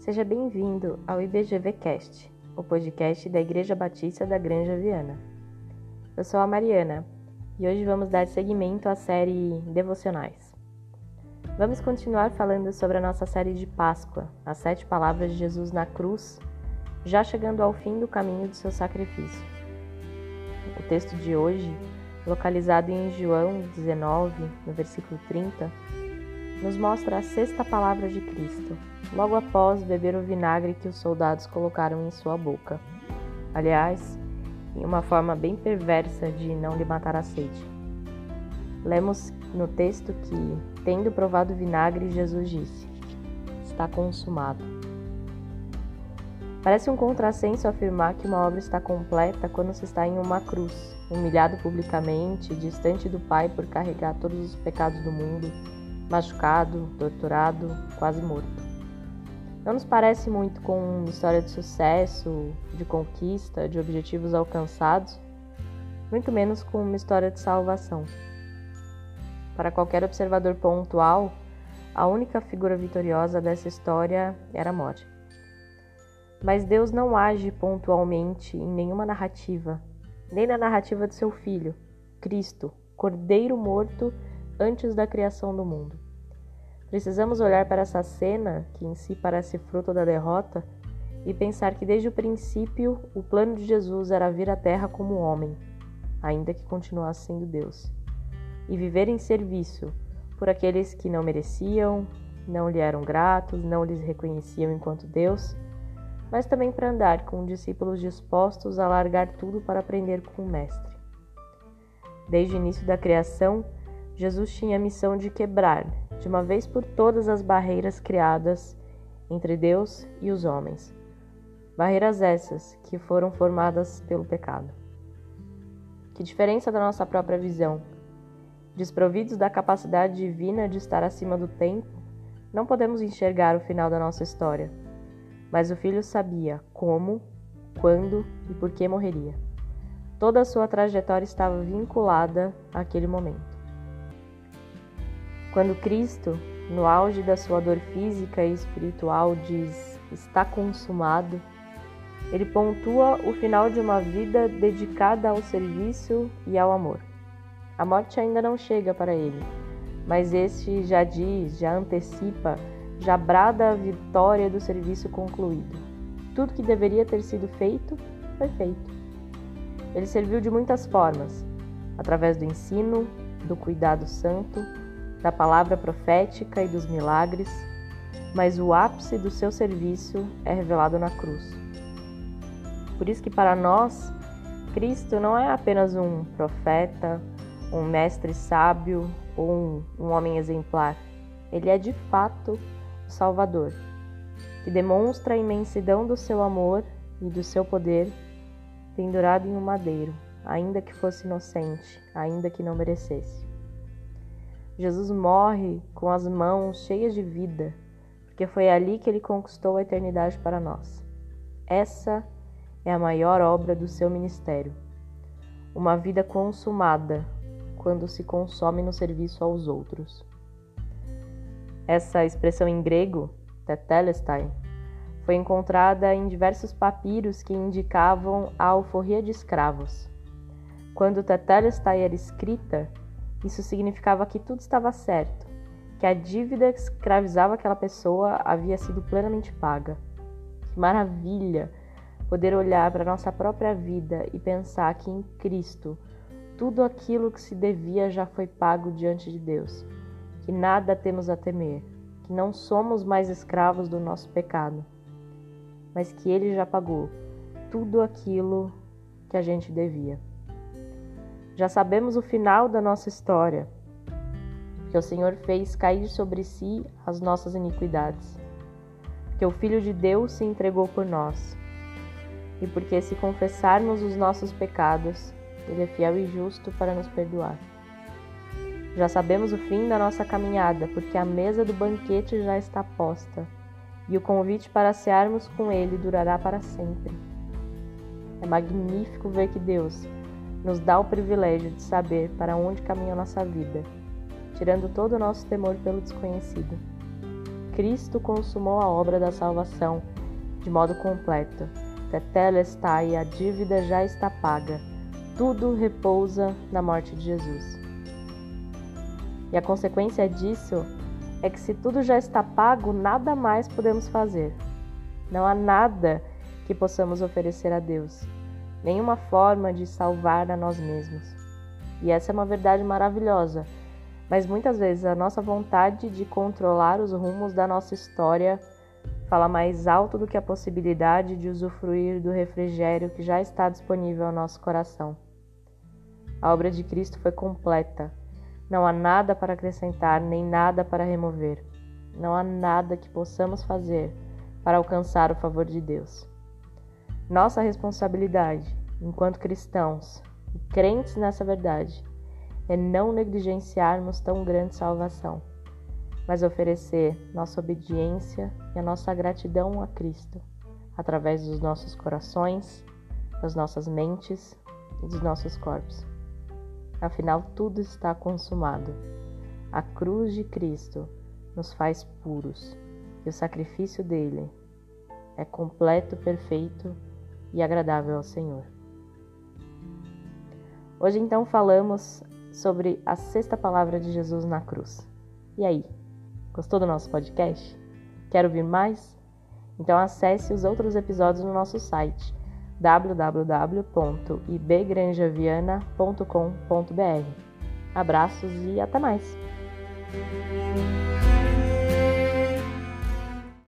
Seja bem-vindo ao IBGVcast, o podcast da Igreja Batista da Granja Viana. Eu sou a Mariana e hoje vamos dar seguimento à série Devocionais. Vamos continuar falando sobre a nossa série de Páscoa, as sete palavras de Jesus na cruz, já chegando ao fim do caminho do seu sacrifício. O texto de hoje, localizado em João 19, no versículo 30, nos mostra a sexta palavra de Cristo, logo após beber o vinagre que os soldados colocaram em sua boca. Aliás, em uma forma bem perversa de não lhe matar a sede. Lemos no texto que, tendo provado o vinagre, Jesus disse: Está consumado. Parece um contrassenso afirmar que uma obra está completa quando se está em uma cruz, humilhado publicamente, distante do Pai por carregar todos os pecados do mundo machucado, torturado, quase morto. Não nos parece muito com uma história de sucesso, de conquista, de objetivos alcançados, muito menos com uma história de salvação. Para qualquer observador pontual, a única figura vitoriosa dessa história era a morte. Mas Deus não age pontualmente em nenhuma narrativa, nem na narrativa de seu filho, Cristo, Cordeiro morto antes da criação do mundo. Precisamos olhar para essa cena, que em si parece fruto da derrota, e pensar que desde o princípio o plano de Jesus era vir à Terra como homem, ainda que continuasse sendo Deus, e viver em serviço por aqueles que não mereciam, não lhe eram gratos, não lhes reconheciam enquanto Deus, mas também para andar com discípulos dispostos a largar tudo para aprender com o Mestre. Desde o início da criação, Jesus tinha a missão de quebrar, de uma vez por todas, as barreiras criadas entre Deus e os homens. Barreiras essas que foram formadas pelo pecado. Que diferença da nossa própria visão. Desprovidos da capacidade divina de estar acima do tempo, não podemos enxergar o final da nossa história. Mas o filho sabia como, quando e por que morreria. Toda a sua trajetória estava vinculada àquele momento. Quando Cristo, no auge da sua dor física e espiritual, diz está consumado, ele pontua o final de uma vida dedicada ao serviço e ao amor. A morte ainda não chega para ele, mas este já diz, já antecipa, já brada a vitória do serviço concluído. Tudo que deveria ter sido feito, foi feito. Ele serviu de muitas formas, através do ensino, do cuidado santo, da palavra profética e dos milagres, mas o ápice do seu serviço é revelado na cruz. Por isso que para nós, Cristo não é apenas um profeta, um mestre sábio ou um, um homem exemplar. Ele é de fato o Salvador, que demonstra a imensidão do seu amor e do seu poder pendurado em um madeiro, ainda que fosse inocente, ainda que não merecesse. Jesus morre com as mãos cheias de vida, porque foi ali que ele conquistou a eternidade para nós. Essa é a maior obra do seu ministério. Uma vida consumada quando se consome no serviço aos outros. Essa expressão em grego, tetelestai, foi encontrada em diversos papiros que indicavam a alforria de escravos. Quando tetelestai era escrita, isso significava que tudo estava certo, que a dívida que escravizava aquela pessoa havia sido plenamente paga. Que maravilha poder olhar para nossa própria vida e pensar que em Cristo tudo aquilo que se devia já foi pago diante de Deus, que nada temos a temer, que não somos mais escravos do nosso pecado, mas que Ele já pagou tudo aquilo que a gente devia. Já sabemos o final da nossa história, que o Senhor fez cair sobre si as nossas iniquidades, que o Filho de Deus se entregou por nós, e porque se confessarmos os nossos pecados, Ele é fiel e justo para nos perdoar. Já sabemos o fim da nossa caminhada, porque a mesa do banquete já está posta, e o convite para cearmos com Ele durará para sempre. É magnífico ver que Deus, nos dá o privilégio de saber para onde caminha nossa vida, tirando todo o nosso temor pelo desconhecido. Cristo consumou a obra da salvação de modo completo. Tetelestai, a dívida já está paga. Tudo repousa na morte de Jesus. E a consequência disso é que se tudo já está pago, nada mais podemos fazer. Não há nada que possamos oferecer a Deus, nenhuma forma de salvar a nós mesmos. E essa é uma verdade maravilhosa, mas muitas vezes a nossa vontade de controlar os rumos da nossa história fala mais alto do que a possibilidade de usufruir do refrigério que já está disponível ao nosso coração. A obra de Cristo foi completa. Não há nada para acrescentar, nem nada para remover. Não há nada que possamos fazer para alcançar o favor de Deus. Nossa responsabilidade, enquanto cristãos e crentes nessa verdade, é não negligenciarmos tão grande salvação, mas oferecer nossa obediência e a nossa gratidão a Cristo, através dos nossos corações, das nossas mentes e dos nossos corpos. Afinal, tudo está consumado. A cruz de Cristo nos faz puros e o sacrifício dele é completo, perfeito e agradável ao Senhor. Hoje então falamos sobre a sexta palavra de Jesus na cruz. E aí, gostou do nosso podcast? Quer ouvir mais? Então acesse os outros episódios no nosso site www.ibgranjaviana.com.br. Abraços e até mais!